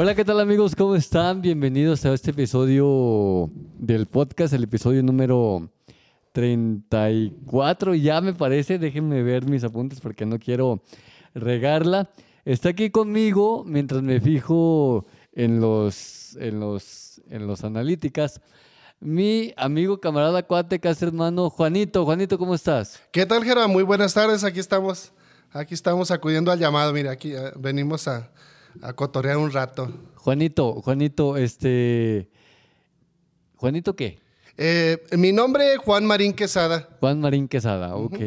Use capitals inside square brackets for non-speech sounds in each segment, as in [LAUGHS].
Hola, ¿qué tal amigos? ¿Cómo están? Bienvenidos a este episodio del podcast, el episodio número 34 ya me parece. Déjenme ver mis apuntes porque no quiero regarla. Está aquí conmigo mientras me fijo en los, en los, en los analíticas. Mi amigo, camarada, cuate, casi hermano, Juanito. Juanito, ¿cómo estás? ¿Qué tal, Jera? Muy buenas tardes. Aquí estamos, aquí estamos acudiendo al llamado. Mira, aquí eh, venimos a, a cotorear un rato. Juanito, Juanito, este... ¿Juanito qué? Eh, mi nombre es Juan Marín Quesada. Juan Marín Quesada, ok.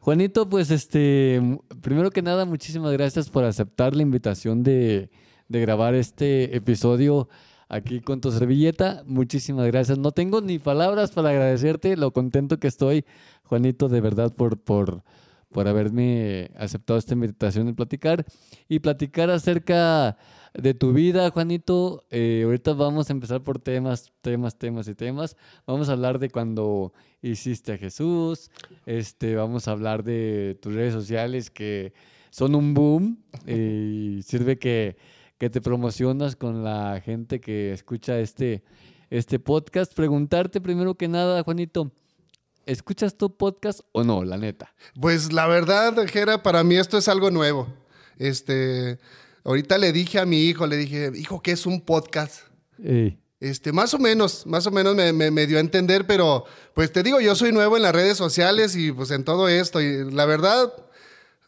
Juanito, pues este, primero que nada, muchísimas gracias por aceptar la invitación de, de grabar este episodio aquí con tu servilleta. Muchísimas gracias. No tengo ni palabras para agradecerte lo contento que estoy, Juanito, de verdad, por, por, por haberme aceptado esta invitación de platicar y platicar acerca de tu vida, Juanito. Eh, ahorita vamos a empezar por temas, temas, temas y temas. Vamos a hablar de cuando hiciste a Jesús. Este, vamos a hablar de tus redes sociales que son un boom y sirve que, que te promocionas con la gente que escucha este, este podcast. Preguntarte primero que nada, Juanito. ¿Escuchas tu podcast o no, la neta? Pues la verdad, Jera, para mí esto es algo nuevo. Este, Ahorita le dije a mi hijo, le dije, hijo, ¿qué es un podcast? Este, más o menos, más o menos me, dio a entender, pero pues te digo, yo soy nuevo en las redes sociales y pues en todo esto. Y la verdad,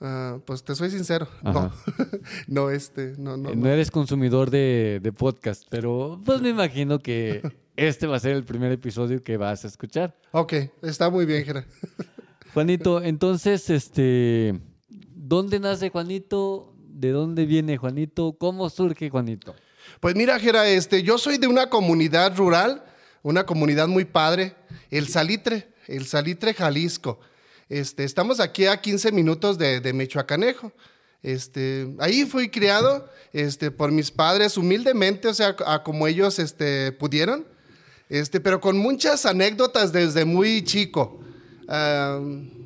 ah, pues te soy sincero. No, [LAUGHS] no, este, no, no. No eres consumidor de, de, podcast, pero pues me imagino que este va a ser el primer episodio que vas a escuchar. Ok, está muy bien, Gerard. [LAUGHS] Juanito, entonces, este, ¿dónde nace Juanito? ¿De dónde viene Juanito? ¿Cómo surge Juanito? Pues mira, Jera, este, yo soy de una comunidad rural, una comunidad muy padre, el Salitre, el Salitre Jalisco. Este, estamos aquí a 15 minutos de, de Michoacanejo. Este, ahí fui criado este, por mis padres humildemente, o sea, como ellos este, pudieron, este, pero con muchas anécdotas desde muy chico.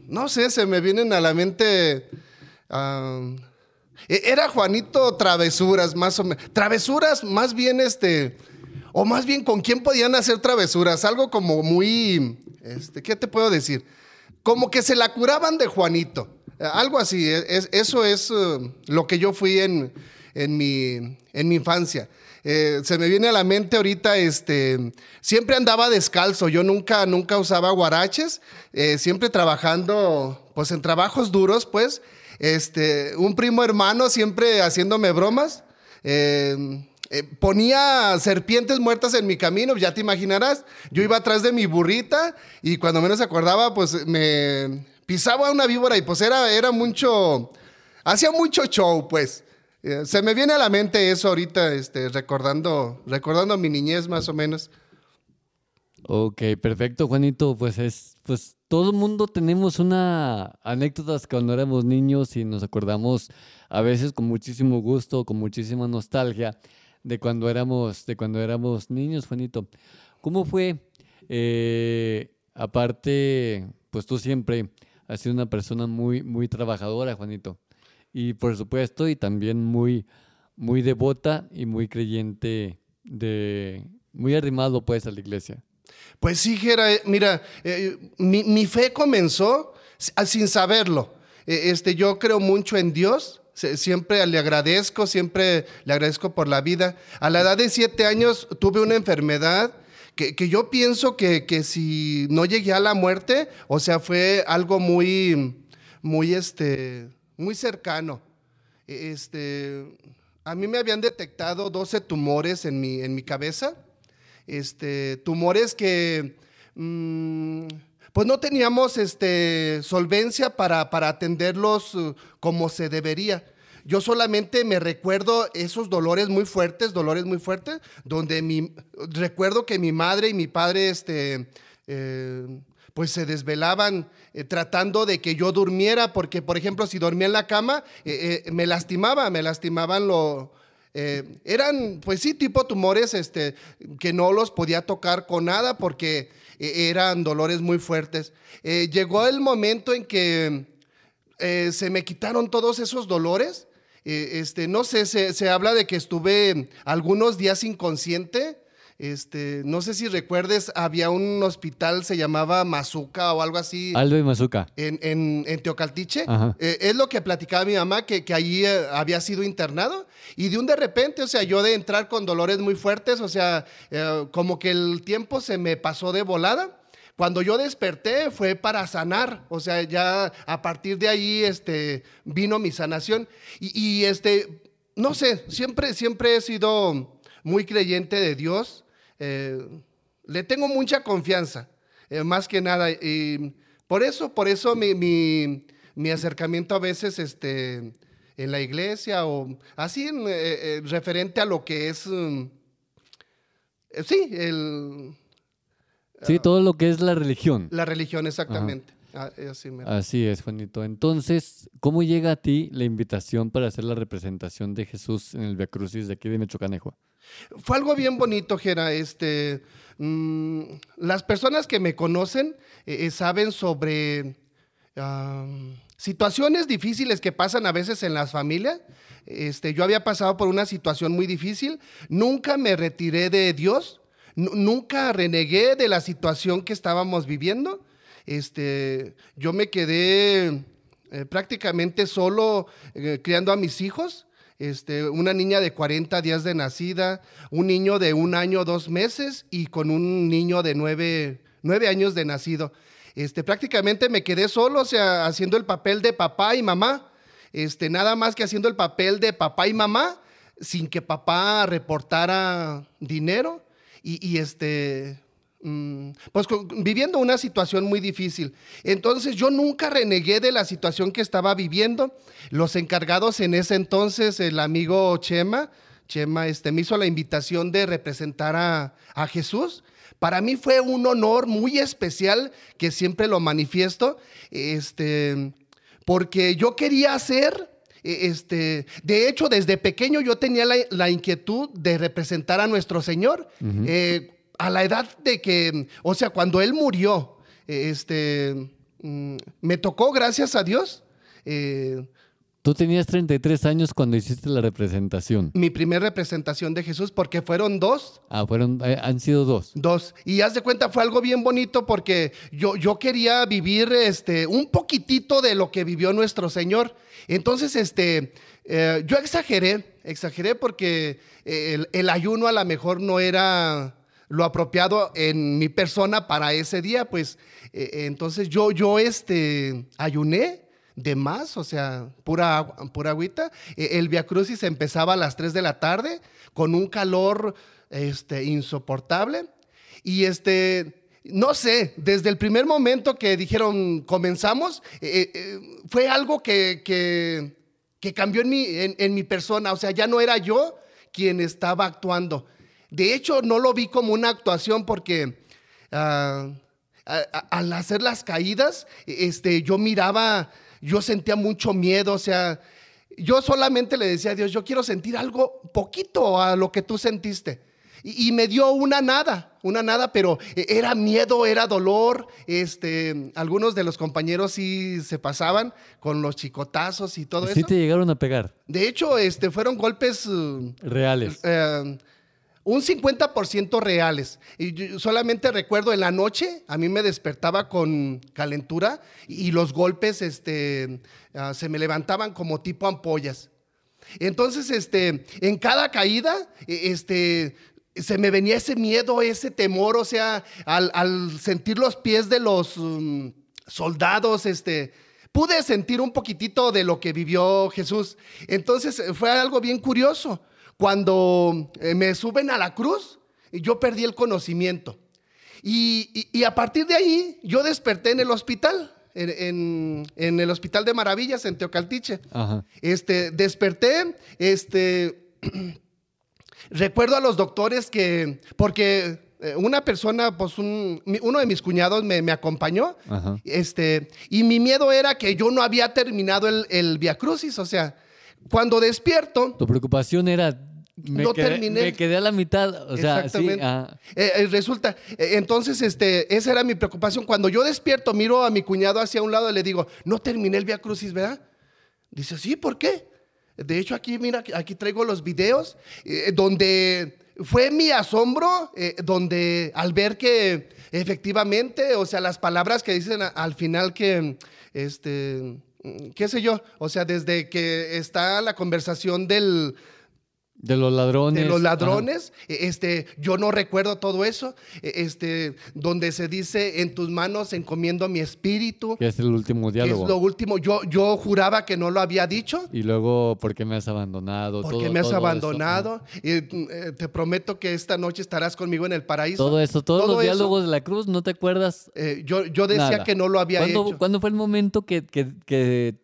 No sé, se me vienen a la mente e, era Juanito Travesuras, más o menos. Travesuras, más bien este. O más bien, ¿con quién podían hacer travesuras? Algo como muy. Este, ¿Qué te puedo decir? Como que se la curaban de Juanito. Algo así. E, eso es uh, lo que yo fui en, en, mi, en mi infancia. Eh, se me viene a la mente ahorita, este, siempre andaba descalzo, yo nunca, nunca usaba guaraches, eh, siempre trabajando, pues en trabajos duros, pues, este, un primo hermano siempre haciéndome bromas. Eh, ponía serpientes muertas en mi camino, ya te imaginarás. Yo iba atrás de mi burrita y cuando menos acordaba, pues me pisaba una víbora y pues era, era mucho, hacía mucho show, pues. Eh, se me viene a la mente eso ahorita, este, recordando, recordando mi niñez más o menos. Ok, perfecto, Juanito. Pues es, pues todo el mundo tenemos una anécdotas cuando éramos niños y nos acordamos a veces con muchísimo gusto, con muchísima nostalgia de cuando éramos, de cuando éramos niños, Juanito. ¿Cómo fue? Eh, aparte, pues tú siempre has sido una persona muy, muy trabajadora, Juanito. Y por supuesto, y también muy, muy devota y muy creyente de, muy arrimado pues a la iglesia. Pues sí, Jera, eh, mira, eh, mi, fe comenzó sin saberlo. Eh, este, yo creo mucho en Dios, siempre le agradezco, siempre le agradezco por la vida. A la edad de siete años tuve una enfermedad que, yo pienso que, que, si no llegué a la muerte, o sea, fue algo muy, muy, este, muy cercano. Este, a mí me habían detectado 12 tumores en mi, en mi cabeza este, tumores que mm, pues no teníamos este, solvencia para, para atenderlos uh, como se debería. yo solamente me recuerdo esos dolores muy fuertes, dolores muy fuertes, donde mi, recuerdo que mi madre y mi padre, este, eh, pues se desvelaban eh, tratando de que yo durmiera, porque por ejemplo si dormía en la cama, eh, me lastimaba, me lastimaban lo... eran, pues sí, tipo tumores este, que no los podía tocar con nada porque eran dolores muy fuertes. llegó el momento en que se me quitaron todos esos dolores eh, este, no sé, se, habla de que estuve algunos días inconsciente. Este, no sé si recuerdes, había un hospital, se llamaba Mazuca o algo así. Aldo y Mazuca. En, en, Teocaltiche. Eh, es lo que platicaba mi mamá, que, que allí eh, había sido internado. Y de un de repente, o sea, yo de entrar con dolores muy fuertes, o sea, como que el tiempo se me pasó de volada. Cuando yo desperté fue para sanar, o sea, ya a partir de ahí este, vino mi sanación. Y, este, no sé, siempre, siempre he sido muy creyente de Dios. Eh, le tengo mucha confianza, eh, más que nada. Y por eso, por eso mi, acercamiento a veces este, en la iglesia o así eh, referente a lo que es, mm, sí, el Sí, todo lo que es la religión. La religión, exactamente. Ah, así, es, Juanito. Entonces, ¿cómo llega a ti la invitación para hacer la representación de Jesús en el Via Crucis de aquí de Mechocanejo? Fue algo bien bonito, Gera. Este, mm, las personas que me conocen eh, eh, saben sobre situaciones difíciles que pasan a veces en las familias. Este, yo había pasado por una situación muy difícil. Nunca me retiré de Dios nunca renegué de la situación que estábamos viviendo. Este, yo me quedé eh, prácticamente solo eh, criando a mis hijos. Este, una niña de 40 días de nacida, un niño de un año, dos meses y con un niño de nueve, años de nacido. Este, prácticamente me quedé solo, o sea, haciendo el papel de papá y mamá. Este, nada más que haciendo el papel de papá y mamá, sin que papá reportara dinero y, este, pues viviendo una situación muy difícil. Entonces yo nunca renegué de la situación que estaba viviendo. Los encargados en ese entonces, el amigo Chema, Chema este, me hizo la invitación de representar a, a Jesús. Para mí fue un honor muy especial que siempre lo manifiesto, este, porque yo quería hacer e, este, de hecho, desde pequeño yo tenía la, inquietud de representar a nuestro Señor. Eh, a la edad de que, o sea, cuando Él murió, este, mm, me tocó, gracias a Dios, eh, Tú tenías 33 años cuando hiciste la representación. Mi primera representación de Jesús, porque fueron dos. Ah, fueron, eh, han sido dos. Dos. Y haz de cuenta, fue algo bien bonito porque yo, yo quería vivir este, un poquitito de lo que vivió nuestro Señor. Entonces, este, eh, yo exageré, exageré porque eh, el, ayuno a lo mejor no era lo apropiado en mi persona para ese día, pues entonces yo, yo este, ayuné de más, o sea, pura, pura agüita. E, el Via Crucis empezaba a las 3 de la tarde con un calor este, insoportable. Y este, no sé, desde el primer momento que dijeron comenzamos, eh, eh, fue algo que, que, cambió en mi, en, mi persona. O sea, ya no era yo quien estaba actuando. De hecho, no lo vi como una actuación porque ah, al hacer las caídas, este, yo miraba yo sentía mucho miedo, o sea, yo solamente le decía a Dios, yo quiero sentir algo poquito a lo que tú sentiste. Y, me dio una nada, una nada, pero era miedo, era dolor. Este, algunos de los compañeros sí se pasaban con los chicotazos y todo eso. Sí te llegaron a pegar. De hecho, este, fueron golpes uh, reales. Eh, un 50% reales. Y solamente recuerdo en la noche, a mí me despertaba con calentura y los golpes este, ah, se me levantaban como tipo ampollas. Entonces, este, en cada caída, e, este, se me venía ese miedo, ese temor, o sea, al, sentir los pies de los mm, soldados, este, pude sentir un poquitito de lo que vivió Jesús. Entonces, fue algo bien curioso cuando eh, me suben a la cruz, yo perdí el conocimiento. Y, a partir de ahí, yo desperté en el hospital. en, en, el Hospital de Maravillas, en Teocaltiche. Este, desperté, este, [CLEARS THROAT] recuerdo a los doctores que, porque eh, una persona, pues uno de mis cuñados me, acompañó, este, y mi miedo era que yo no había terminado el, el Via Crucis, o sea, cuando despierto... Tu preocupación era no terminé. Me quedé a la mitad, o sea, Exactamente. Ah. Eh, eh, resulta, entonces, este, esa era mi preocupación. Cuando yo despierto, miro a mi cuñado hacia un lado y le digo, no terminé el Via Crucis, ¿verdad? Dice, sí, ¿por qué? De hecho, aquí, mira, aquí traigo los videos donde fue mi asombro eh, donde al ver que efectivamente, o sea, las palabras que dicen al final que, este, qué sé yo, o sea, desde que está la conversación del, de los ladrones. De los ladrones. E, este, yo no recuerdo todo eso. E, este, donde se dice, en tus manos encomiendo mi espíritu. Que es el último diálogo. es lo último. Yo, yo juraba que no lo había dicho. Y luego, ¿por qué me has abandonado? ¿Por qué me has abandonado? Y, eh, te prometo que esta noche estarás conmigo en el paraíso. Todo eso, todos los diálogos de la cruz, ¿no te acuerdas? Eh, yo, yo decía que no lo había hecho. ¿Cuándo fue el momento que, que, que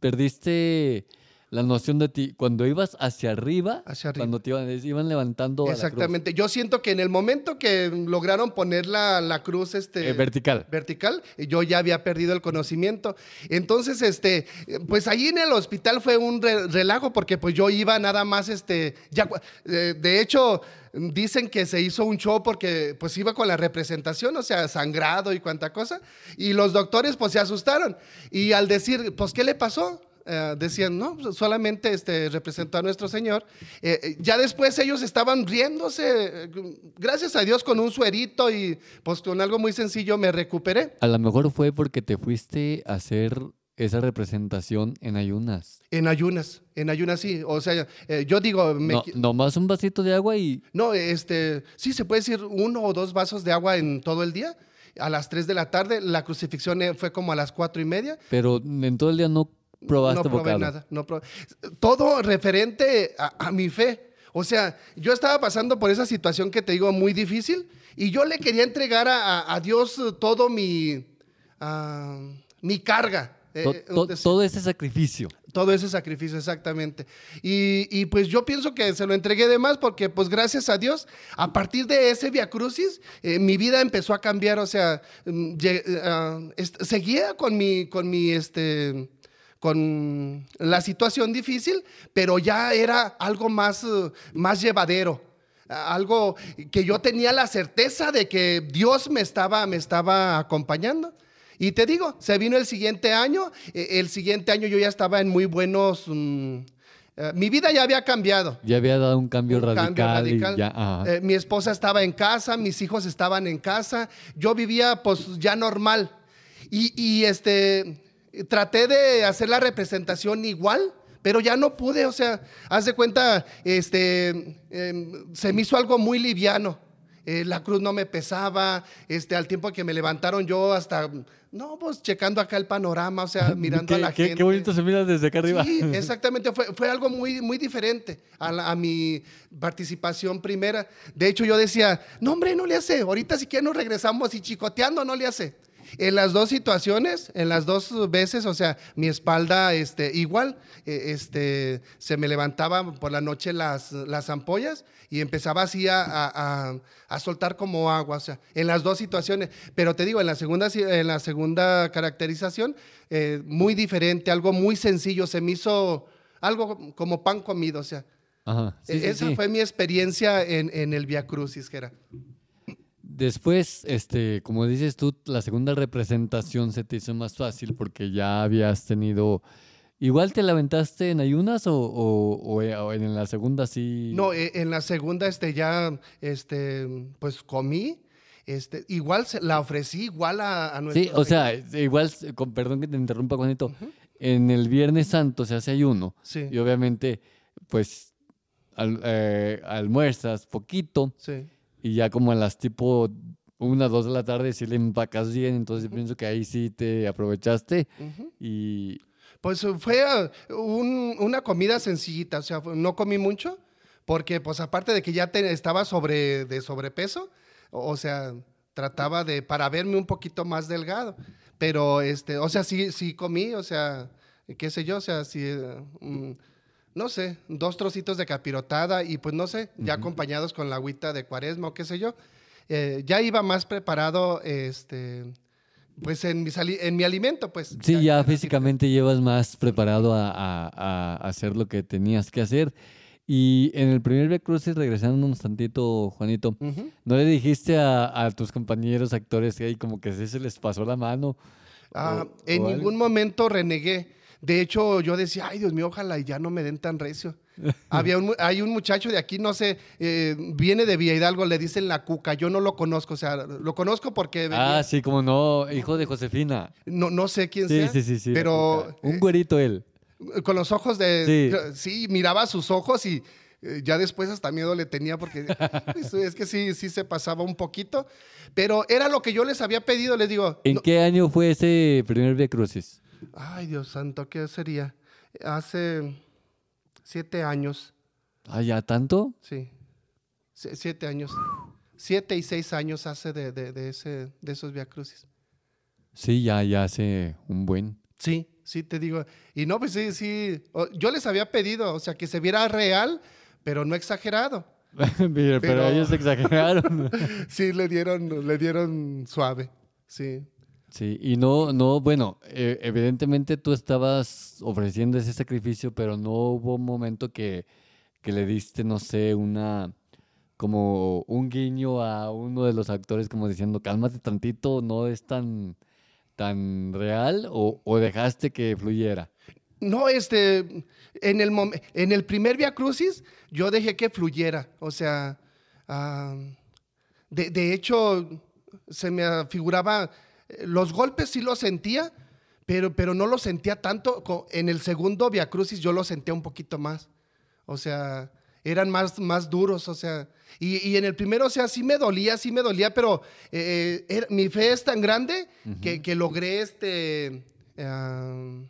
perdiste la noción de ti, cuando ibas hacia arriba, cuando te iban, iban levantando. Exactamente. Yo siento que en el momento que lograron poner la, cruz este, eh, vertical. vertical, yo ya había perdido el conocimiento. Entonces, este, pues allí en el hospital fue un relajo porque pues yo iba nada más, este, ya, eh, de hecho, dicen que se hizo un show porque pues iba con la representación, o sea, sangrado y cuanta cosa. Y los doctores pues se asustaron. Y al decir, pues, ¿qué le pasó? Eh, decían, no, pues, solamente este, representó a nuestro Señor. Eh, eh, ya después ellos estaban riéndose, gracias a Dios con un suerito y pues con algo muy sencillo me recuperé. A lo mejor fue porque te fuiste a hacer esa representación en ayunas. En ayunas, en ayunas sí. O sea, yo digo... Me... No, más un vasito de agua y... No, este, sí, se puede decir uno o dos vasos de agua en todo el día. A las 3 de la tarde, la crucifixión fue como a las cuatro y media. Pero en todo el día no probaste no probé nada. No Todo referente a, mi fe. O sea, yo estaba pasando por esa situación que te digo muy difícil y yo le quería entregar a, Dios todo mi, mi carga. Eh, todo ese sacrificio. Todo ese sacrificio, exactamente. Y, pues yo pienso que se lo entregué de más porque pues gracias a Dios, a partir de ese Via Crucis, eh, mi vida empezó a cambiar, o sea, mm, eh, seguía con mi, con mi, este, con la situación difícil, pero ya era algo más, más llevadero algo que yo tenía la certeza de que Dios me estaba, me estaba acompañando. Y te digo, se vino el siguiente año, e, el siguiente año yo ya estaba en muy buenos... Mm, eh, mi vida ya había cambiado. Ya había dado un cambio radical. Eh, mi esposa estaba en casa, mis hijos estaban en casa, yo vivía pues ya normal. Y, y este, traté de hacer la representación igual, pero ya no pude, o sea, haz de cuenta, este, em, se me hizo algo muy liviano. Eh, la cruz no me pesaba, este, al tiempo que me levantaron yo hasta, no, pues checando acá el panorama, o sea, [LAUGHS] mirando a la gente. Qué bonito se mira desde acá arriba. Sí, [LAUGHS] exactamente, fue, fue algo muy, muy diferente a, a, mi participación primera. De hecho, yo decía, no, hombre, no le hace, ahorita si quieren nos regresamos y chicoteando, no le hace. En las dos situaciones, en las dos veces, o sea, mi espalda, este, igual, eh, este, se me levantaban por la noche las, las ampollas y empezaba así a, soltar como agua, o sea, en las dos situaciones. Pero te digo, en la segunda, en la segunda caracterización, eh, muy diferente, algo muy sencillo, se me hizo algo como pan comido, o sea. E, esa fue mi experiencia en, en el Via Crucis, que era. Después, este, como dices tú, la segunda representación se te hizo más fácil porque ya habías tenido. ¿Igual te la aventaste en ayunas o, o, en la segunda sí? No, eh, en la segunda este, ya este, pues comí. Este, igual la ofrecí igual a, a nuestro. Sí, o sea, igual, con, perdón que te interrumpa, Juanito. En el Viernes Santo se hace ayuno. Sí. Y obviamente, pues, eh, almuerzas poquito. Sí y ya como en las tipo una, dos de la tarde sí le empacas bien, entonces pienso que ahí sí te aprovechaste y... Pues fue una comida sencillita, o sea, no comí mucho, porque pues aparte de que ya estaba sobre, de sobrepeso, o sea, trataba de, para verme un poquito más delgado. pero, este, o sea, sí, sí comí, o sea, qué sé yo, o sea, sí, eh, mm, no sé, dos trocitos de capirotada y pues no sé, ya acompañados con la agüita de cuaresma o qué sé yo. Eh, ya iba más preparado, este, pues en mi, en mi alimento, pues. Sí, ya físicamente llevas más preparado a, a- a hacer lo que tenías que hacer. Y en el primer Via Crucis, regresándonos tantito, Juanito. ¿no le dijiste a, a tus compañeros actores que ahí como que se les pasó la mano? Ah, O- en o algo. ningún momento renegué. De hecho, yo decía, ay, Dios mío, ojalá y ya no me den tan recio. [LAUGHS] Había un, hay un muchacho de aquí, no sé, eh, viene de Villa Hidalgo, le dicen la cuca. Yo no lo conozco, o sea, lo conozco porque venía- Ah, sí, como no, hijo de Josefina. no, no sé quién Sí, sea. sí, sí, sí. Pero Cuca. Un güerito él. eh, con los ojos de... Sí. Sí, miraba sus ojos y eh, ya después hasta miedo le tenía porque [LAUGHS] es, es que sí, sí se pasaba un poquito. Pero era lo que yo les había pedido, les digo. ¿En no- qué año fue ese primer Via Crucis? Ay, Dios santo, ¿qué sería? Hace siete años, Ah, ¿ya tanto? sí. Sie- Siete años. Siete y seis años hace de, de, de ese, de esos Via Crucis. Sí, ya, ya hace un buen. Sí, sí, te digo. Y no, pues sí, sí. Yo les había pedido, o sea, que se viera real, pero no exagerado. [LAUGHS] pero, Pero- ellos exageraron. [LAUGHS] Sí, le dieron, le dieron suave. Sí. Sí, y no, no, bueno, eh, evidentemente tú estabas ofreciendo ese sacrificio, pero no hubo un momento que, que le diste, no sé, una, como un guiño a uno de los actores como diciendo, cálmate tantito, no es tan, tan real, o, o dejaste que fluyera. No, este, en el, en el primer Via Crucis, yo dejé que fluyera. O sea, ah, de, de hecho, se me figuraba, los golpes sí los sentía, pero, pero no los sentía tanto. En el segundo Via Crucis yo los sentía un poquito más. O sea, eran más, más duros, o sea. Y, y en el primero, o sea, sí me dolía, sí me dolía, pero eh, era- mi fe es tan grande que, que logré este. ah,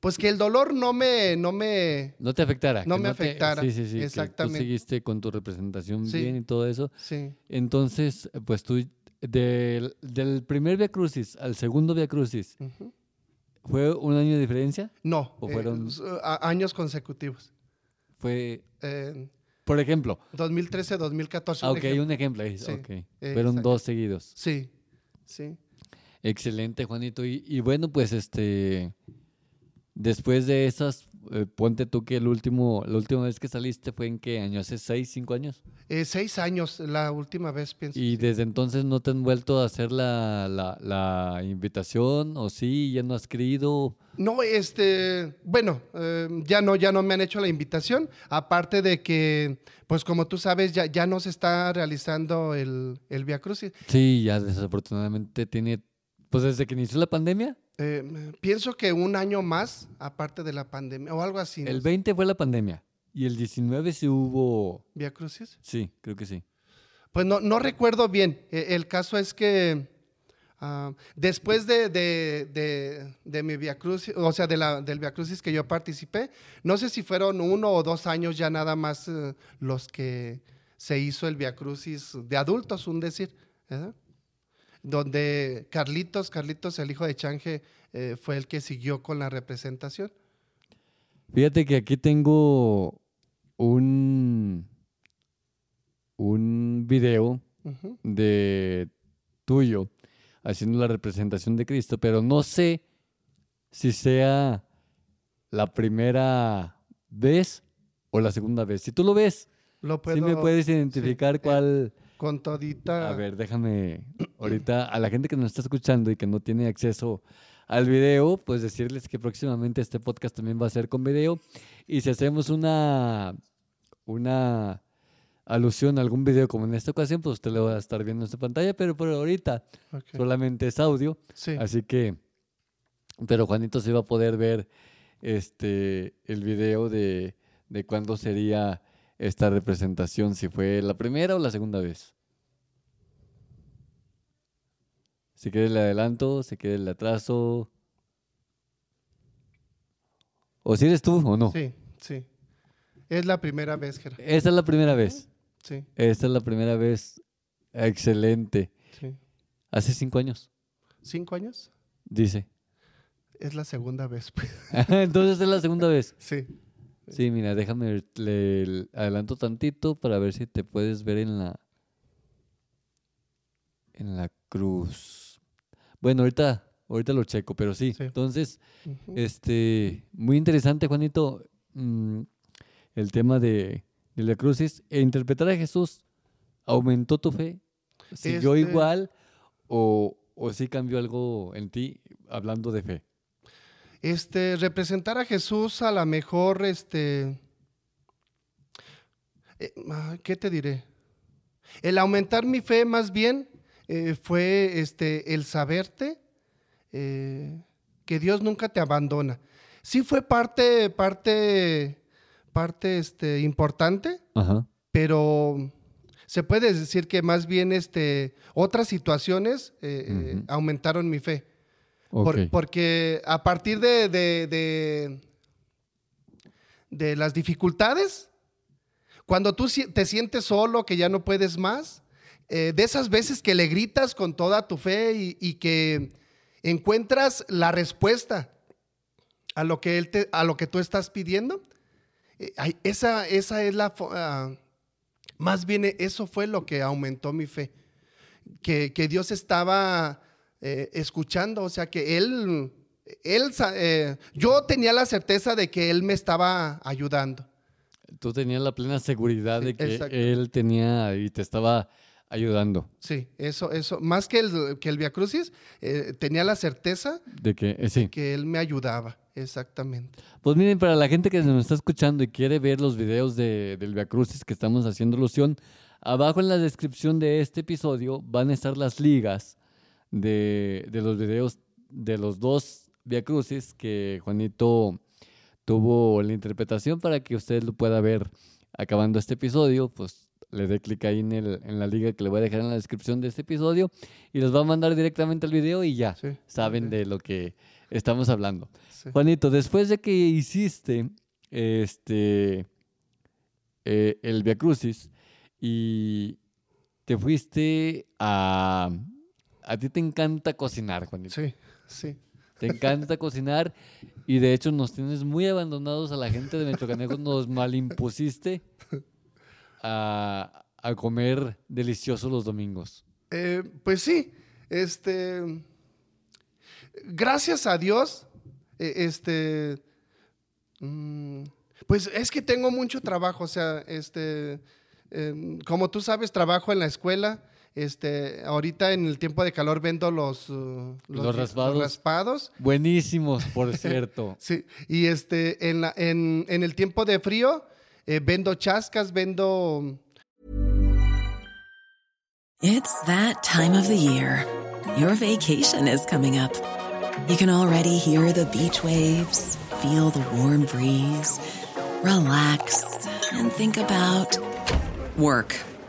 pues que el dolor no me, no me, No te afectara. No que me afectara, sí, sí, sí. que exactamente. tú seguiste con tu representación Sí. bien y todo eso. sí. Entonces, pues tú, del, del primer Via Crucis al segundo Via Crucis. ¿fue un año de diferencia? No, ¿O eh, fueron- años consecutivos. Fue, Eh, por ejemplo, 2013, 2014. ah, ok, un ejemplo. ahí, Sí, eh, Fueron exacto. dos seguidos. Sí, sí. Excelente, Juanito. Y, y bueno, pues este, después de esas, eh, ponte tú que el último, la última vez que saliste fue en qué año, hace seis, cinco años. Eh, seis años la última vez, pienso. Y sí. desde entonces no te han vuelto a hacer la, la, la invitación, o sí, ya no has querido. No, este, bueno, eh, ya no, ya no me han hecho la invitación. Aparte de que, pues como tú sabes, ya, ya no se está realizando el, el Via Crucis. Sí, ya desafortunadamente tiene, pues desde que inició la pandemia, Eh, pienso que un año más, aparte de la pandemia, o algo así. ¿no? el 20 fue la pandemia y el 19 sí hubo, Via Crucis. sí, creo que sí. Pues no, no recuerdo bien. E- El caso es que ah, después de, de, de- de mi Via Crucis, o sea, de la, del Via Crucis que yo participé, no sé si fueron uno o dos años ya nada más eh, los que se hizo el Via Crucis de adultos, un decir, ¿verdad? Donde Carlitos, Carlitos, el hijo de Change, eh, fue el que siguió con la representación. Fíjate que aquí tengo un, un video de tuyo haciendo la representación de Cristo, pero no sé si sea la primera vez o la segunda vez. Si tú lo ves, Lo puedo, si me puedes identificar sí, eh, cuál... con todita. A ver, déjame ahorita a la gente que nos está escuchando y que no tiene acceso al video, pues decirles que próximamente este podcast también va a ser con video. Y si hacemos una, una alusión a algún video como en esta ocasión, pues usted lo va a estar viendo en su pantalla, pero por ahorita solamente es audio. Sí. Así que, pero Juanito sí va a poder ver este el video de, de cuándo sería esta representación, si fue la primera o la segunda vez. Si quieres le adelanto, si quieres le atraso. O si eres tú o no. Sí, sí. Es la primera vez. Esta es la primera vez. Sí, Esta es la primera vez. Excelente. sí. Hace cinco años. ¿Cinco años? Dice. Es la segunda vez. pues. [LAUGHS] Entonces es la segunda vez. Sí. Sí, mira, déjame, le adelanto tantito para ver si te puedes ver en la en la cruz. Bueno, ahorita, ahorita lo checo, pero sí. Sí. Entonces, este, muy interesante, Juanito, mm, el tema de, de la crucis. E interpretar a Jesús, ¿aumentó tu fe? ¿Siguió Este- igual o, o sí cambió algo en ti hablando de fe? Este, representar a Jesús a lo mejor, este, eh, ah, ¿qué te diré? El aumentar mi fe más bien eh, fue este, el saberte eh, que Dios nunca te abandona. Sí fue parte, parte, parte este, importante, Ajá. pero se puede decir que más bien este, otras situaciones eh, aumentaron mi fe. Ok. Por- porque a partir de, de, de- de las dificultades, cuando tú te sientes solo, que ya no puedes más, eh, de esas veces que le gritas con toda tu fe y, y que encuentras la respuesta a lo que, él te- a lo que tú estás pidiendo, eh, esa, esa es la... ah, más bien eso fue lo que aumentó mi fe que, que Dios estaba eh, escuchando, o sea, que Él, él eh, yo tenía la certeza de que Él me estaba ayudando. Tú tenías la plena seguridad Sí, de que exacto. él tenía y te estaba ayudando. Sí, eso, eso, más que el, que el Via Crucis, eh, tenía la certeza De que, eh, sí. que Él me ayudaba, exactamente. Pues miren, para la gente que nos está escuchando y quiere ver los videos de, del Via Crucis que estamos haciendo alusión, abajo en la descripción de este episodio van a estar las ligas de, de los videos de los dos Via Crucis que Juanito tuvo la interpretación para que usted lo pueda ver acabando este episodio. Pues le dé clic ahí en, el- en la liga que le voy a dejar en la descripción de este episodio y los va a mandar directamente al video y ya Sí, saben de lo que estamos hablando. Sí. Juanito, después de que hiciste este eh, el Via Crucis y te fuiste a a ti te encanta cocinar, Juanito. Sí, sí. Te encanta cocinar y de hecho nos tienes muy abandonados a la gente de Mechocanejo, nos malimpusiste a, a comer delicioso los domingos. Eh, pues sí, este, gracias a Dios, eh, este, mm, pues es que tengo mucho trabajo, o sea, este, em, como tú sabes, trabajo en la escuela, este, ahorita en el tiempo de calor vendo los, uh, Los raspados. raspados, Buenísimos, por [LAUGHS] cierto. sí, y este, en, la- en, en el tiempo de frío eh, vendo chascas, vendo It's that time of the year. Your vacation is coming up. You can already hear the beach waves, feel the warm breeze, relax, and think about work.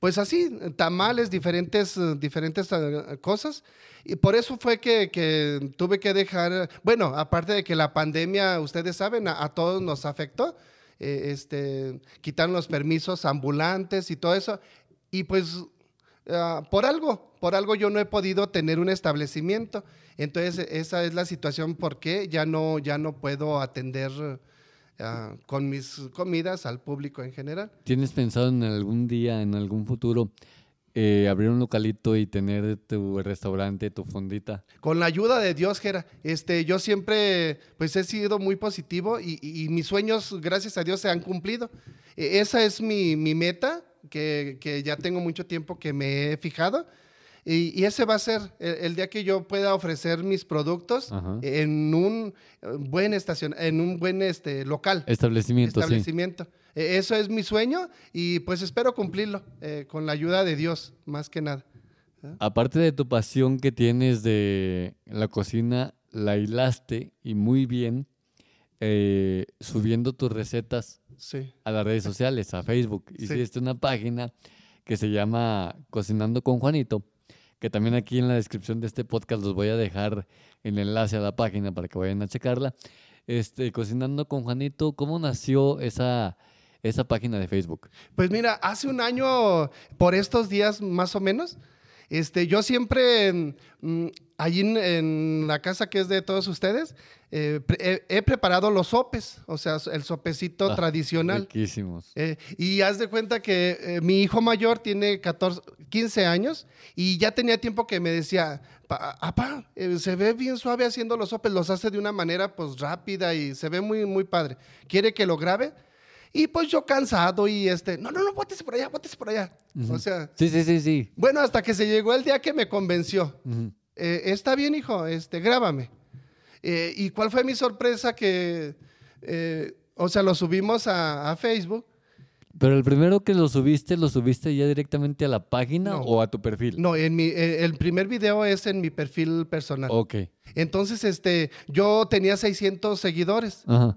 Pues así, tamales, diferentes, eh, diferentes eh, cosas. Y por eso fue que, que tuve que dejar, bueno, aparte de que la pandemia, ustedes saben, a, a todos nos afectó, eh, este, quitaron los permisos ambulantes y todo eso. Y pues ah, por algo, por algo yo no he podido tener un establecimiento. Entonces esa es la situación porque ya no, ya no puedo atender ah, con mis comidas al público en general. ¿Tienes pensado en algún día, en algún futuro, eh, abrir un localito y tener tu restaurante, tu fondita? Con la ayuda de Dios, Gera, este, yo siempre pues he sido muy positivo y, y- y mis sueños, gracias a Dios, se han cumplido. E- esa es mi, mi meta, que, que ya tengo mucho tiempo que me he fijado. Y, y ese va a ser el, el día que yo pueda ofrecer mis productos Ajá. en un eh, buen estación, en un buen este, local, Establecimiento, sí. establecimiento. Eh, Eso es mi sueño y pues espero cumplirlo eh, con la ayuda de Dios, más que nada. Aparte de tu pasión que tienes de la cocina, la hilaste y muy bien eh, subiendo tus recetas Sí. a las redes sociales, a Facebook. Sí. Hiciste una página que se llama Cocinando con Juanito, que también aquí en la descripción de este podcast los voy a dejar el enlace a la página para que vayan a checarla. Este, Cocinando con Juanito, ¿cómo nació esa, esa página de Facebook? Pues mira, hace un año, por estos días más o menos, este, yo siempre, mm, allí en, en la casa que es de todos ustedes, eh, pre- he, he preparado los sopes, o sea, el sopecito Ah, tradicional. Riquísimos. Eh, y haz de cuenta que eh, mi hijo mayor tiene 14, 15 años y ya tenía tiempo que me decía, "Pa- apá, se ve bien suave haciendo los sopes, los hace de una manera pues rápida y se ve muy, muy padre. ¿Quiere que lo grabe? Y pues yo cansado y este, no, no, no, bótese por allá, bótese por allá. O sea, Sí, sí, sí, sí. bueno, hasta que se llegó el día que me convenció. Eh, está bien, hijo, este, grábame. Eh, ¿Y cuál fue mi sorpresa? Que, eh, o sea, lo subimos a, a Facebook. Pero el primero que lo subiste, ¿lo subiste ya directamente a la página No. o a tu perfil? No, en mi, el primer video es en mi perfil personal. Ok. Entonces, este, yo tenía 600 seguidores, Ajá.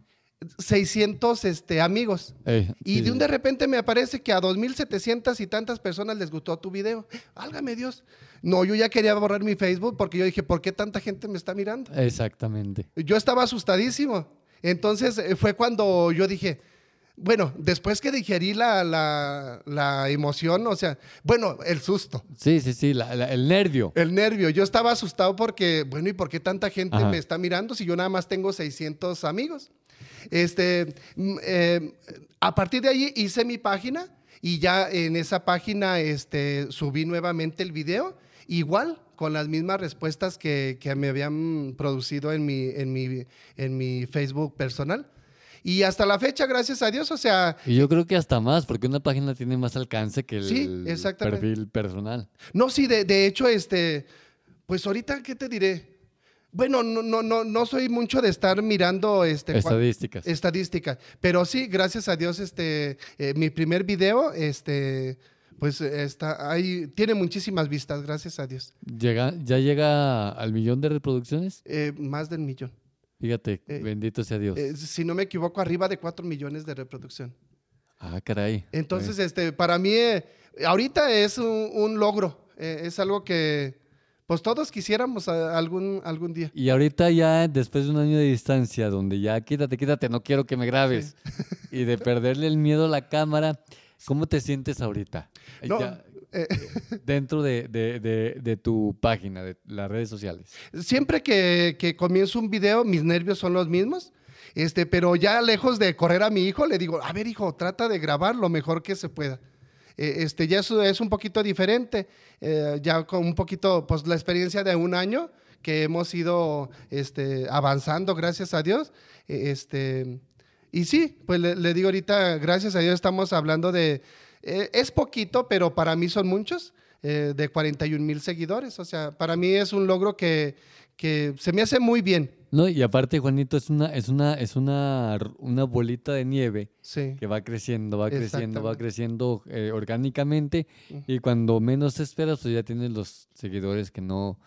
600 este, amigos. Y sí, de un de repente me aparece que a 2.700 y tantas personas les gustó tu video. Álgame Dios. No, yo ya quería borrar mi Facebook porque yo dije, ¿por qué tanta gente me está mirando? Exactamente. Yo estaba asustadísimo. Entonces eh, fue cuando yo dije, bueno, después que digerí la, la, la emoción, o sea, bueno, el susto. Sí, sí, sí, la- el nervio. El nervio. Yo estaba asustado porque, bueno, ¿y por qué tanta gente Ajá. me está mirando si yo nada más tengo 600 amigos? Este, mm, eh, a partir de ahí hice mi página y ya en esa página este, subí nuevamente el video, igual con las mismas respuestas que, que me habían producido en mi, en, mi, en mi Facebook personal. Y hasta la fecha, gracias a Dios, o sea, Y yo creo que hasta más, porque una página tiene más alcance que el Sí, perfil personal. No, sí, de, de hecho, este, pues ahorita, ¿qué te diré? Bueno, no, no, no, no soy mucho de estar mirando este, Estadísticas. estadísticas, pero sí, gracias a Dios, este, eh, mi primer video, este, pues está ahí, tiene muchísimas vistas, gracias a Dios, Llega, ¿Ya llega al millón de reproducciones? Eh, más del millón. Fíjate, Eh, bendito sea Dios. Eh, si no me equivoco, arriba de cuatro millones de reproducción. ah, caray. Entonces, este, para mí, ahorita es un, un logro, es algo que, pues todos quisiéramos a- algún, algún día. Y ahorita ya, después de un año de distancia, donde ya quítate, quítate, no quiero que me grabes, [LAUGHS] y de perderle el miedo a la cámara, ¿cómo te sientes ahorita? No, Ya, eh, dentro de, de- de- de tu página, de las redes sociales. siempre que, que comienzo un video, mis nervios son los mismos. Este, pero ya lejos de correr a mi hijo, le digo, a ver, hijo, trata de grabar lo mejor que se pueda. Eh, este, ya es, es un poquito diferente, eh, ya con un poquito, pues la experiencia de un año que hemos ido este, avanzando, gracias a Dios. Eh, este, y sí, pues le, digo ahorita, gracias a Dios estamos hablando de, eh, es poquito, pero para mí son muchos, de 41 mil seguidores. O sea, para mí es un logro que, que se me hace muy bien. No, y aparte, Juanito, es una, es una, es una, una bolita de nieve Sí. que va creciendo, va creciendo, va creciendo eh, orgánicamente y cuando menos te esperas, pues ya tienes los seguidores que no,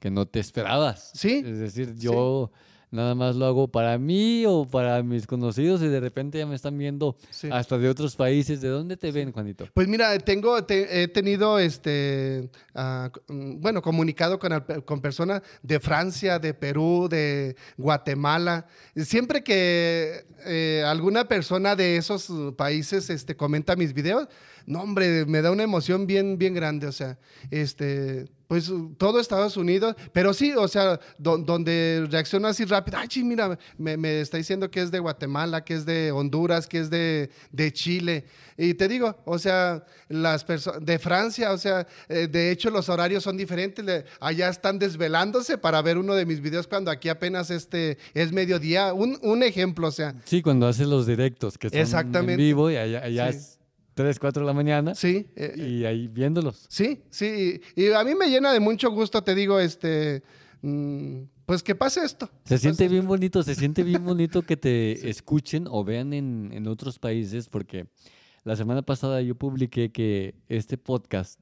que no te esperabas. Sí, Es decir, yo nada más lo hago para mí o para mis conocidos y de repente ya me están viendo Sí. hasta de otros países. ¿De dónde te ven, Juanito? Pues mira, tengo, te- he tenido, este, ah, bueno, comunicado con, con personas de Francia, de Perú, de Guatemala. Siempre que eh, alguna persona de esos países este, comenta mis videos, no, hombre, me da una emoción bien, bien grande. O sea, este, pues todo Estados Unidos, pero sí, o sea, do- donde reacciona así rápido, ay, sí, mira, me, me está diciendo que es de Guatemala, que es de Honduras, que es de, de Chile. Y te digo, o sea, las personas de Francia, o sea, eh, de hecho los horarios son diferentes. le- allá están desvelándose para ver uno de mis videos cuando aquí apenas este es mediodía. Un, un ejemplo, o sea, Sí, cuando haces los directos, que son en Exactamente. vivo y allá, allá Sí. es 3, 4 de la mañana. Sí. eh, Y ahí viéndolos. Sí, sí. Y a mí me llena de mucho gusto, te digo, este, mm, pues que pase esto. Se siente bien bonito, se siente bien [LAUGHS] bonito que te escuchen o vean en, en otros países, porque la semana pasada yo publiqué que este podcast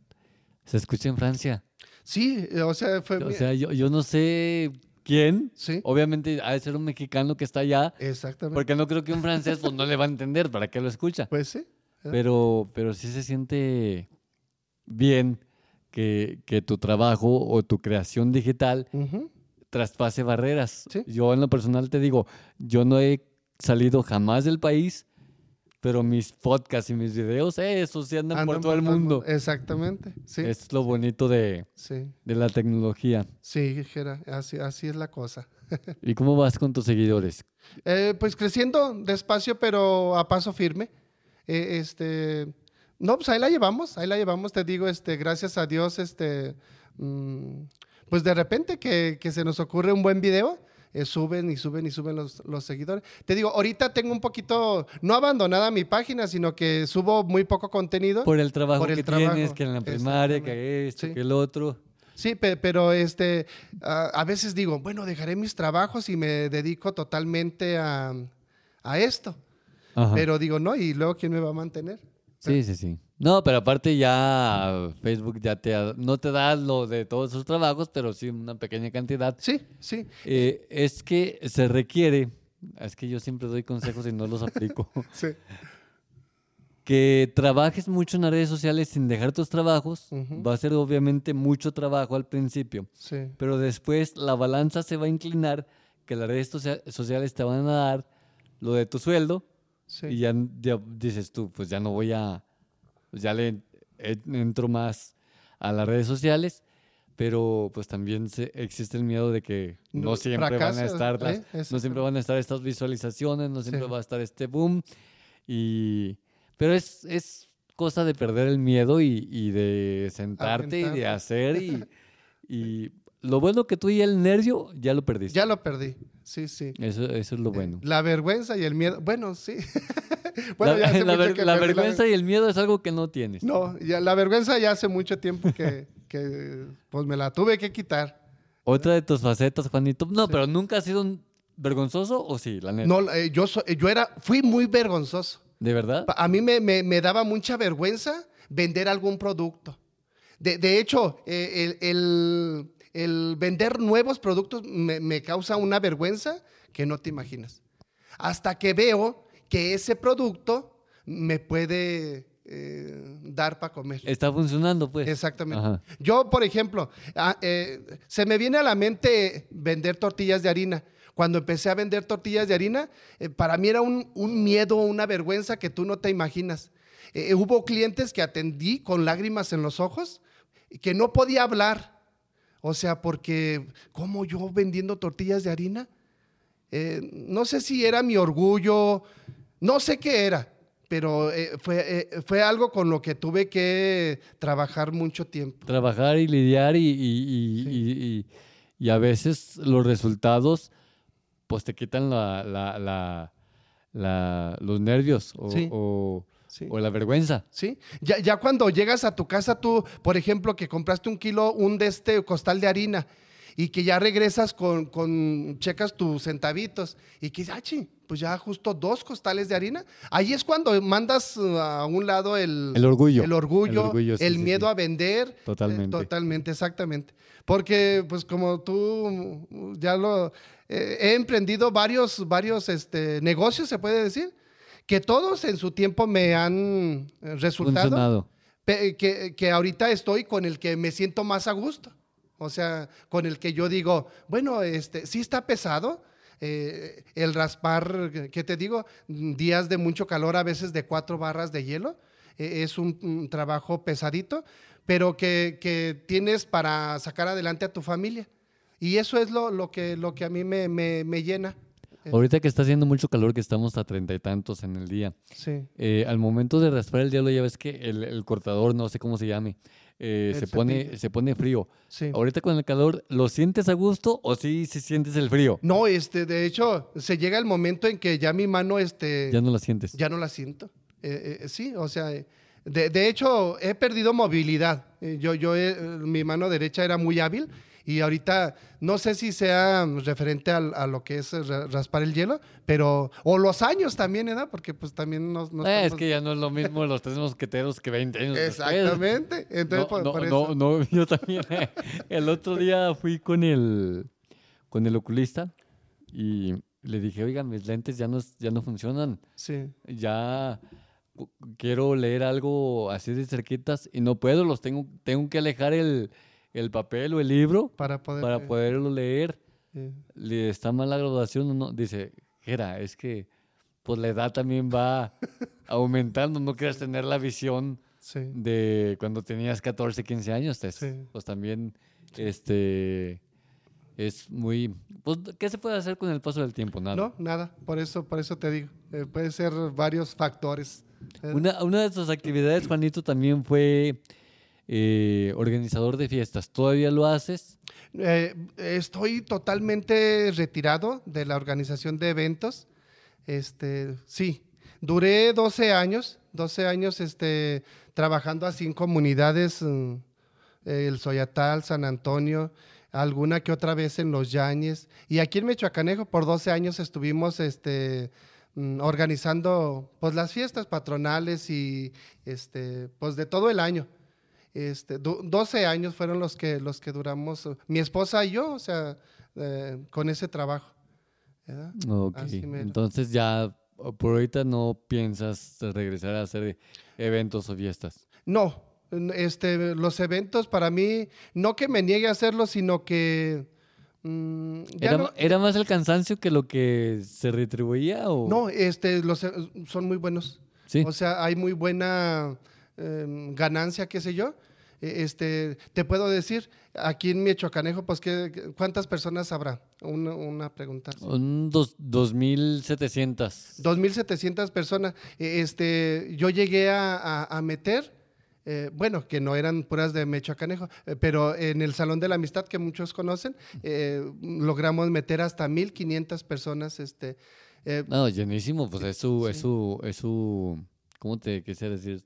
se escucha en Francia. Sí, eh, o sea, fue... O sea, yo, yo no sé quién. Sí. Obviamente ha de ser un mexicano que está allá, Exactamente. porque no creo que un francés pues, no le va a entender para qué lo escucha. Pues sí. Pero, pero sí se siente bien que, que tu trabajo o tu creación digital traspase barreras. Sí. Yo en lo personal te digo, yo no he salido jamás del país, pero mis podcasts y mis videos, eh, esos sí andan, por todo el mundo. Exactamente. Sí. Es lo bonito de, Sí. de la tecnología. Sí, Jera, así, así es la cosa. [LAUGHS] ¿Y cómo vas con tus seguidores? Eh, pues creciendo despacio, pero a paso firme. Eh, este, no, pues ahí la llevamos, ahí la llevamos, te digo, este, gracias a Dios, este, mm, pues de repente que, que se nos ocurre un buen video, eh, suben y suben y suben los, los seguidores. Te digo, ahorita tengo un poquito, no abandonada mi página, sino que subo muy poco contenido. Por el trabajo Por el que trabajo, tienes, que en la primaria, que esto, Sí. que el otro. Sí, pe- pero este, a a veces digo, bueno, dejaré mis trabajos y me dedico totalmente a, a esto. Ajá. Pero digo, no, y luego, ¿quién me va a mantener? Sí, sí, sí. No, pero aparte ya Facebook ya te no te da lo de todos sus trabajos, pero sí una pequeña cantidad. Sí, sí. Eh, es que se requiere, es que yo siempre doy consejos y no los aplico, [LAUGHS] Sí. que trabajes mucho en las redes sociales sin dejar tus trabajos. Va a ser obviamente mucho trabajo al principio, Sí. pero después la balanza se va a inclinar, que las redes socia- sociales te van a dar lo de tu sueldo sí. y ya, ya dices tú, pues ya no voy a, pues ya le entro más a las redes sociales, pero pues también se- existe el miedo de que no siempre van a estar las- ¿eh? no siempre van a estar estas visualizaciones, no siempre Sí. va a estar este boom y pero es, es cosa de perder el miedo y, y de sentarte y de hacer y, [LAUGHS] y lo bueno que tú y el nervio ya lo perdiste. Ya lo perdí. Sí, sí. Eso, eso es lo bueno. La vergüenza y el miedo. Bueno, sí. [LAUGHS] bueno, la, ya la ver- la vergüenza y el miedo es algo que no tienes. No, ya la vergüenza ya hace mucho tiempo que, [LAUGHS] que pues me la tuve que quitar. Otra de tus facetas, Juanito. No, pero nunca has sido un vergonzoso o sí, la neta. No, eh, yo, so- yo era, fui muy vergonzoso. ¿De verdad? A mí me, me- me daba mucha vergüenza vender algún producto. De, de hecho, eh, el, el- el vender nuevos productos me, me causa una vergüenza que no te imaginas. Hasta que veo que ese producto me puede eh, dar para comer. Está funcionando, pues. Exactamente. Ajá. Yo, por ejemplo, ah, eh, se me viene a la mente vender tortillas de harina. Cuando empecé a vender tortillas de harina, eh, para mí era un, un miedo, una vergüenza que tú no te imaginas. Hubo clientes que atendí con lágrimas en los ojos, que no podía hablar. O sea, porque, ¿cómo yo vendiendo tortillas de harina? Eh, no sé si era mi orgullo, no sé qué era, pero eh, fue, eh, fue algo con lo que tuve que trabajar mucho tiempo. Trabajar y lidiar y, y- y- y- a veces los resultados pues te quitan la, la- la- la- los nervios o, Sí. o- Sí. o la vergüenza. ¿Sí? Ya, ya cuando llegas a tu casa, tú, por ejemplo, que compraste un kilo, un de este costal de harina y que ya regresas con, con checas tus centavitos y que, ah, chi, pues ya justo dos costales de harina. Ahí es cuando mandas uh, a un lado el, El orgullo. el orgullo, El orgullo, sí, el sí, miedo sí. a vender. Totalmente. Eh, totalmente, exactamente. Porque, pues, como tú ya lo eh, he emprendido varios, varios este, negocios, se puede decir, que todos en su tiempo me han eh, resultado. Funcionado. Pe- que, que ahorita estoy con el que me siento más a gusto. O sea, con el que yo digo, bueno, este, sí está pesado. eh, el raspar, ¿qué te digo? Días de mucho calor, a veces de cuatro barras de hielo. eh, es un, un trabajo pesadito, pero que, que tienes para sacar adelante a tu familia. Y eso es lo, lo, que, lo que a mí me, me- me llena. Ahorita que está haciendo mucho calor, que estamos a treinta y tantos en el día, Sí. eh, al momento de raspar el hielo ya ves que el, el cortador, no sé cómo se llame, eh, se, pone, se pone frío. Sí. Ahorita con el calor, ¿lo sientes a gusto o sí, sí sientes el frío? No, este, de hecho, se llega el momento en que ya mi mano, este, Ya no la sientes. ya no la siento. Eh, eh, sí, o sea, eh, De, de hecho, he perdido movilidad. Eh, Yo, yo, eh, mi mano derecha era muy hábil y ahorita no sé si sea referente al- a, lo que es eh, ra- raspar el hielo, pero o los años también, ¿verdad? Porque pues también nos, nos Eh, es que ya no es lo mismo los tres mosqueteros que 20 años después. exactamente. Entonces no, por, no, por no, eso. no, [LAUGHS] yo también. El otro día fui con el, con el oculista y le dije, oigan, mis lentes ya no, ya no funcionan. Sí, Ya quiero leer algo así de cerquitas y no puedo, los tengo, tengo que alejar el, el papel o el libro para poder. para poderlo leer. ¿Le está mal la graduación o no? Dice, Gera, es que pues la edad también va [LAUGHS] aumentando, no quieres tener la visión sí. de cuando tenías 14, 15 años, te- Sí. pues también este es muy pues ¿qué se puede hacer con el paso del tiempo? Nada. No, nada. Por eso, por eso te digo. Eh, puede ser varios factores. Una, una de tus actividades, Juanito, también fue eh, organizador de fiestas. ¿Todavía lo haces? Eh, estoy totalmente retirado de la organización de eventos. Este, sí, duré 12 años, 12 años este, trabajando así en comunidades, mm, el Soyatal, San Antonio, alguna que otra vez en Los Yañes. Y aquí en Mechoacanejo por 12 años estuvimos este, mm, organizando pues, las fiestas patronales y este, pues, de todo el año. Este, du- 12 años fueron los que, los que duramos, eh, mi esposa y yo, o sea, eh, con ese trabajo. Entonces ya por ahorita no piensas regresar a hacer eventos o fiestas. No, este, los eventos para mí, no que me niegue a hacerlos, sino que mm, ya ¿Era, no, era más el cansancio que lo que se retribuía o no, este, los, eh, son muy buenos. Sí. O sea, hay muy buena em, ganancia, qué sé yo. E- Este, te puedo decir, aquí en Michoacanejo, pues, ¿qué, ¿cuántas personas habrá? Una, una pregunta. Un dos, 2700. 2.700 personas. Eh, Este, yo llegué a, a- a meter, eh, bueno, que no eran puras de Mechoacanejo, eh, pero en el Salón de la Amistad, que muchos conocen, eh, logramos meter hasta 1.500 personas. Este, eh, No, llenísimo, pues es su, es su, es su, ¿cómo te quisiera decir?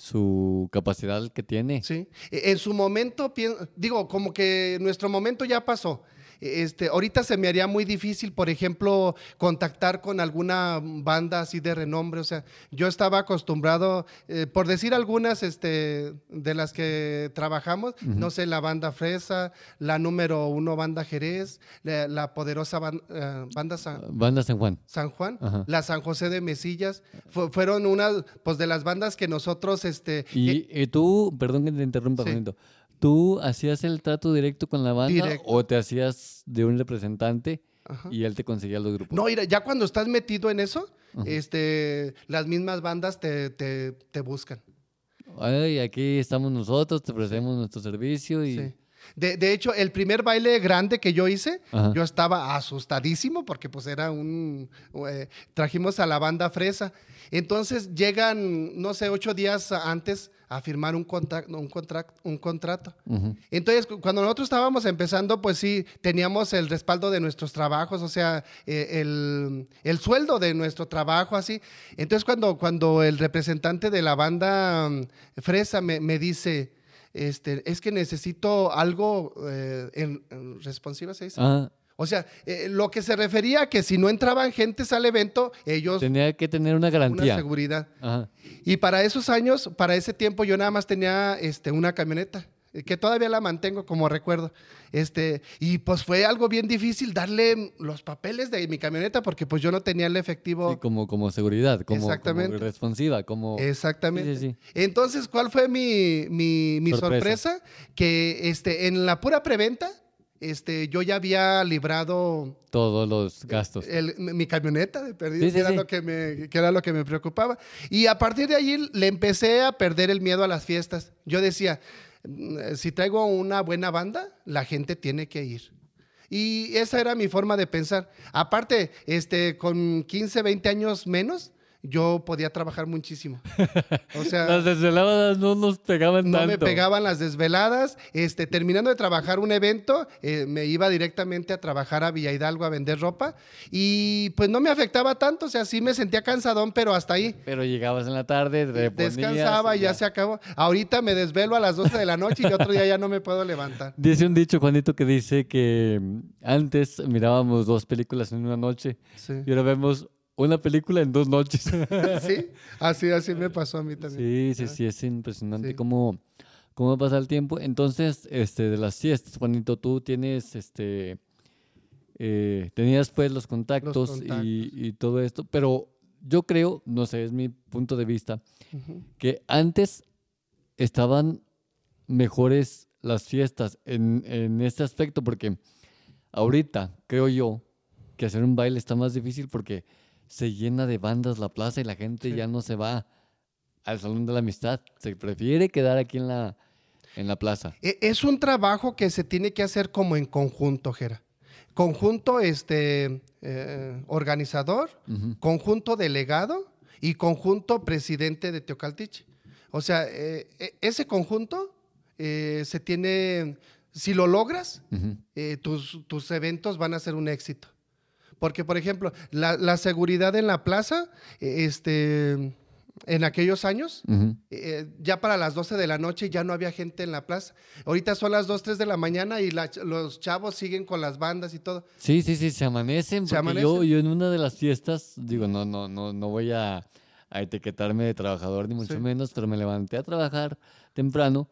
Su capacidad que tiene. Sí. E- En su momento, digo, como que nuestro momento ya pasó. Este, ahorita se me haría muy difícil, por ejemplo, contactar con alguna banda así de renombre. O sea, yo estaba acostumbrado, eh, por decir algunas este, de las que trabajamos, no sé, la banda Fresa, la número uno banda Jerez, la, la poderosa ban- eh, banda San, Banda San Juan. San Juan, Ajá. la San José de Mesillas, fu- fueron unas pues, de las bandas que nosotros... Este, Y, y tú, perdón que te interrumpa, Sí. Juanito, ¿tú hacías el trato directo con la banda Directo. o te hacías de un representante Ajá. y él te conseguía los grupos? No, mira, ya cuando estás metido en eso, este, las mismas bandas te, te, te buscan. Ay, aquí estamos nosotros, te ofrecemos nuestro servicio y... Sí. De, de hecho, el primer baile grande que yo hice, Ajá. yo estaba asustadísimo porque pues era un... eh, trajimos a la banda Fresa. Entonces llegan, no sé, ocho días antes a firmar un, contra- un, un contrato. Entonces, cu- cuando nosotros estábamos empezando, pues sí, teníamos el respaldo de nuestros trabajos, o sea, eh, el, el sueldo de nuestro trabajo, así. Entonces, cuando, cuando el representante de la banda mm, Fresa me, me dice, este, es que necesito algo eh, en, en responsiva, ¿se dice? Ah, O sea, eh, lo que se refería a que si no entraban gentes al evento, ellos tenía que tener una una garantía. seguridad. Ajá. Y para esos años, para ese tiempo, yo nada más tenía este, una camioneta, que todavía la mantengo como recuerdo. Este, y pues fue algo bien difícil darle los papeles de mi camioneta porque pues yo no tenía el efectivo. Sí, como, como seguridad, como, Exactamente. como responsiva, como... Exactamente. Sí, sí, Entonces, ¿cuál fue mi, mi- mi Sorpresa. sorpresa? Que este, en la pura preventa, este, yo ya había librado Todos los gastos. el- mi mi camioneta de perdido, Sí, sí, que, era sí. Lo que, me, que era lo que me preocupaba. Y a partir de allí le empecé a perder el miedo a las fiestas. Yo decía, "Mm, si traigo una buena banda, la gente tiene que ir. Y esa era mi forma de pensar. Aparte, este, con 15, 20 años menos, yo podía trabajar muchísimo. [LAUGHS] O sea, Las desveladas no nos pegaban no tanto. me pegaban las desveladas. Este, terminando de trabajar un evento, eh, me iba directamente a trabajar a Villa Hidalgo a vender ropa y pues no me afectaba tanto, o sea, sí me sentía cansadón, pero hasta ahí. Pero llegabas en la tarde, Descansaba y ya se acabó. Ahorita me desvelo a las 12 de la noche y otro día ya no me puedo levantar. [LAUGHS] Dice un dicho, Juanito, que dice que mm, antes mirábamos dos películas en una noche Sí. y ahora vemos una película en dos noches. [LAUGHS] ¿Sí? Así, así me pasó a mí también. Sí, sí, sí, es impresionante Sí. cómo, cómo pasa el tiempo. Entonces, este, de las fiestas, Juanito, tú tienes, este, eh, tenías pues los contactos, contactos. Y, y todo esto, pero yo creo, no sé, es mi punto de vista, que antes estaban mejores las fiestas en, en este aspecto, porque ahorita creo yo que hacer un baile está más difícil porque se llena de bandas la plaza y la gente Sí. ya no se va al Salón de la Amistad. Se prefiere quedar aquí en la, en la plaza. E- Es un trabajo que se tiene que hacer como en conjunto, Jera. Conjunto este, eh, organizador, conjunto delegado y conjunto presidente de Teocaltiche. O sea, eh, e- ese conjunto eh, se tiene, si lo logras, eh, tus, tus eventos van a ser un éxito. Porque, por ejemplo, la, la seguridad en la plaza, eh, este, en aquellos años, Ujú. eh, ya para las 12 de la noche ya no había gente en la plaza. Ahorita son las 2, 3 de la mañana y la los chavos siguen con las bandas y todo. Sí, sí, sí, se amanecen. Se porque Yo, amanecen. yo en una de las fiestas, digo, no, no, no, no voy a, a etiquetarme de trabajador ni mucho Sí. menos, pero me levanté a trabajar temprano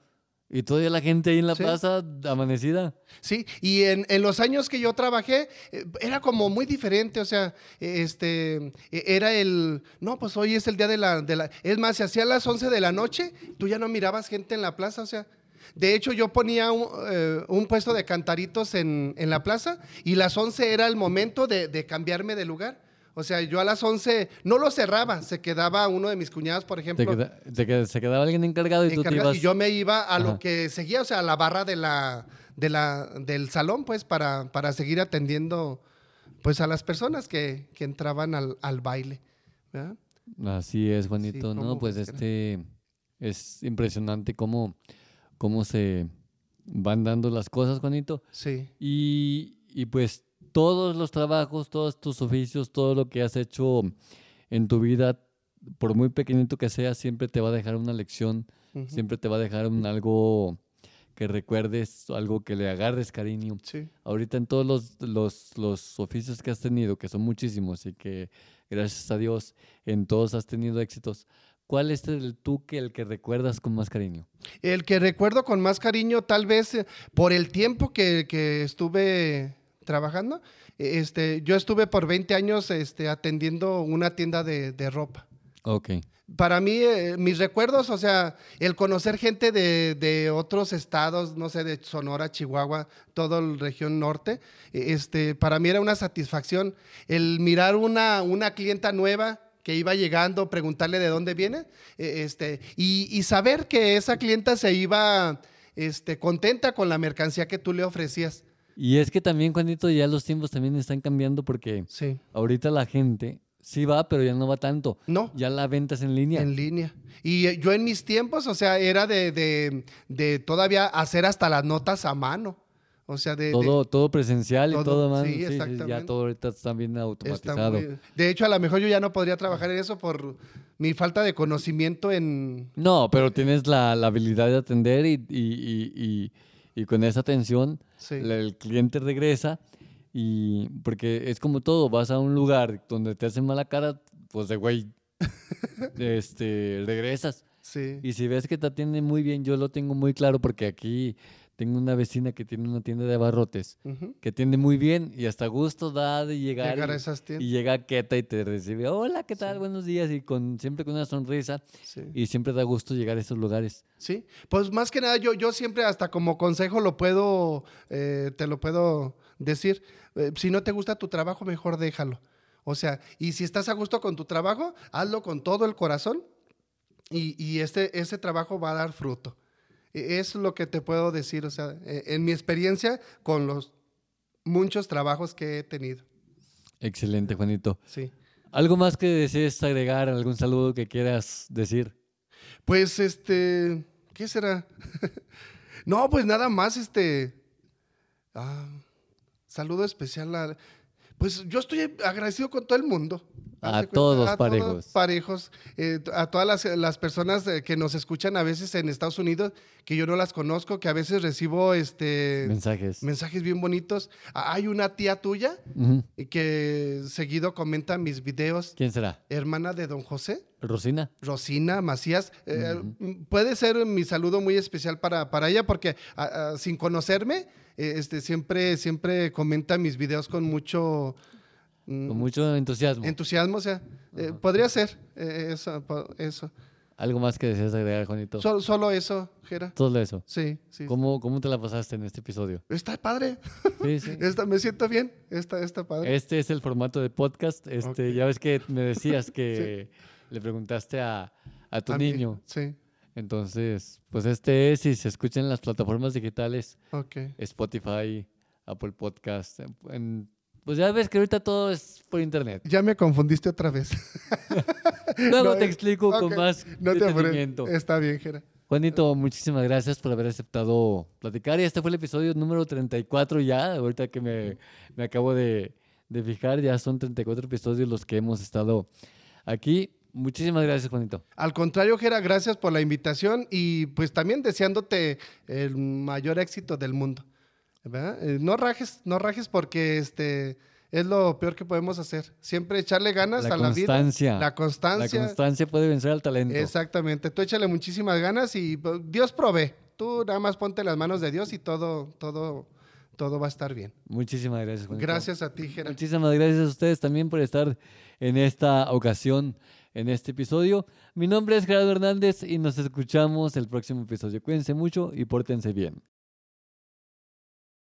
y todavía la gente ahí en la Sí. plaza amanecida. Sí, y en, en los años que yo trabajé eh, era como muy diferente, o sea, este, eh, era el, no, pues hoy es el día de la, de la, es más, se hacía a las 11 de la noche, tú ya no mirabas gente en la plaza, o sea, de hecho yo ponía un, eh, un puesto de cantaritos en, en la plaza y las 11 era el momento de, de cambiarme de lugar. O sea, yo a las 11 no lo cerraba, se quedaba uno de mis cuñados, por Te ejemplo, queda- te queda- se quedaba alguien encargado y tú te ibas. y yo me iba a Ajá. lo que seguía, o sea, a la barra de la, de la, del salón, pues, para, para seguir atendiendo pues a las personas que, que entraban al, al baile. ¿verdad? Así es, Juanito, ¿no? ¿cómo Pues este es impresionante cómo, cómo se van dando las cosas, Juanito. Sí, Y, y pues todos los trabajos, todos tus oficios, todo lo que has hecho en tu vida, por muy pequeñito que sea, siempre te va a dejar una lección, siempre te va a dejar un algo que recuerdes, algo que le agarres cariño. sí. Ahorita en todos los, los, los oficios que has tenido, que son muchísimos y que gracias a Dios en todos has tenido éxitos, ¿cuál es el tú que el que recuerdas con más cariño? El que recuerdo con más cariño, tal vez eh, por el tiempo que, que estuve trabajando, este, yo estuve por 20 años este, atendiendo una tienda de, de ropa. Ok. Para mí, eh, mis recuerdos, o sea, el conocer gente de, de otros estados, no sé, de Sonora, Chihuahua, toda la región norte, eh, este, para mí era una satisfacción el mirar una, una clienta nueva que iba llegando, preguntarle de dónde viene, eh, este, y, y saber que esa clienta se iba este, contenta con la mercancía que tú le ofrecías. Y es que también, Juanito, ya los tiempos también están cambiando porque Sí. ahorita la gente sí va, pero ya no va tanto. No. Ya la ventas en línea. En línea. Y eh, yo en mis tiempos, o sea, era de, de- de todavía hacer hasta las notas a mano. O sea, de... de- todo, todo presencial y todo, más. sí, sí, sí, ya exactamente. todo ahorita está bien está automatizado. muy- de hecho, a lo mejor yo ya no podría trabajar en eso por mi falta de conocimiento en... No, pero tienes la, la habilidad de atender y, y, y- y con esa atención Sí. el cliente regresa y porque es como todo, vas a un lugar donde te hacen mala cara, pues de güey, [LAUGHS] este, regresas. Sí. Y si ves que te atienden muy bien, yo lo tengo muy claro porque aquí tengo una vecina que tiene una tienda de abarrotes que atiende muy bien y hasta gusto da de llegar. Llegar a y- esas tiendas. y llega Keta y te recibe, hola, ¿qué tal? Buenos días. Y con, siempre con una sonrisa. Sí. Y siempre da gusto llegar a esos lugares. Sí, pues más que nada yo, yo siempre hasta como consejo lo puedo, eh, te lo puedo decir, eh, si no te gusta tu trabajo, mejor déjalo. O sea, y si estás a gusto con tu trabajo, hazlo con todo el corazón y, y este, ese trabajo va a dar fruto. E- Es lo que te puedo decir, o sea, eh, en mi experiencia con los muchos trabajos que he tenido. Excelente, Juanito. Sí. ¿Algo más que desees agregar? ¿Algún saludo que quieras decir? Pues este, ¿qué será? [LAUGHS] no, pues nada más este ah, saludo especial a pues yo estoy agradecido con todo el mundo. A todos parejos. parejos. Eh, a todas las, las personas eh, que nos escuchan a veces en Estados Unidos, que yo no las conozco, que a veces recibo este mensajes. Mensajes bien bonitos. Hay una tía tuya que seguido comenta mis videos. ¿Quién será? Hermana de don José. Rosina. Rosina Macías. Eh, puede ser mi saludo muy especial para, para ella porque sin conocerme eh, este, siempre, siempre comenta mis videos con mucho... Mm, con mucho entusiasmo. Entusiasmo, o sea, eh, podría ser eh, eso, eso. ¿Algo más que deseas agregar, Juanito? solo eso, Jera. Solo eso. Sí, sí. ¿Cómo, ¿Cómo te la pasaste en este episodio? Está padre. Sí, sí. [LAUGHS] me siento bien. Está, está padre. Este es el formato de podcast. Este, Ya ves que me decías que [LAUGHS] le preguntaste a, a tu niño. sí. Entonces, pues este es, si se escucha en las plataformas digitales, okay. Spotify, Apple Podcast, pues ya ves que ahorita todo es por internet. Ya me confundiste otra vez. [LAUGHS] Luego te explico con más no Está bien, Jera. Juanito, muchísimas gracias por haber aceptado platicar. Y este fue el episodio número 34 ya. Ahorita que me, me acabo de, de fijar, ya son 34 episodios los que hemos estado aquí. Muchísimas gracias, Juanito. Al contrario, Jera, gracias por la invitación y pues también deseándote el mayor éxito del mundo. Eh, no rajes, no rajes porque este es lo peor que podemos hacer. Siempre echarle ganas a la vida. La constancia. La constancia puede vencer al talento. Exactamente. Tú échale muchísimas ganas y pues, Dios provee. Tú nada más ponte las manos de Dios y todo, todo, todo va a estar bien. Muchísimas gracias. Juanito. Gracias a ti, Jera. Muchísimas gracias a ustedes también por estar en esta ocasión en este episodio. Mi nombre es Gerardo Hernández y nos escuchamos el próximo episodio. Cuídense mucho y pórtense bien.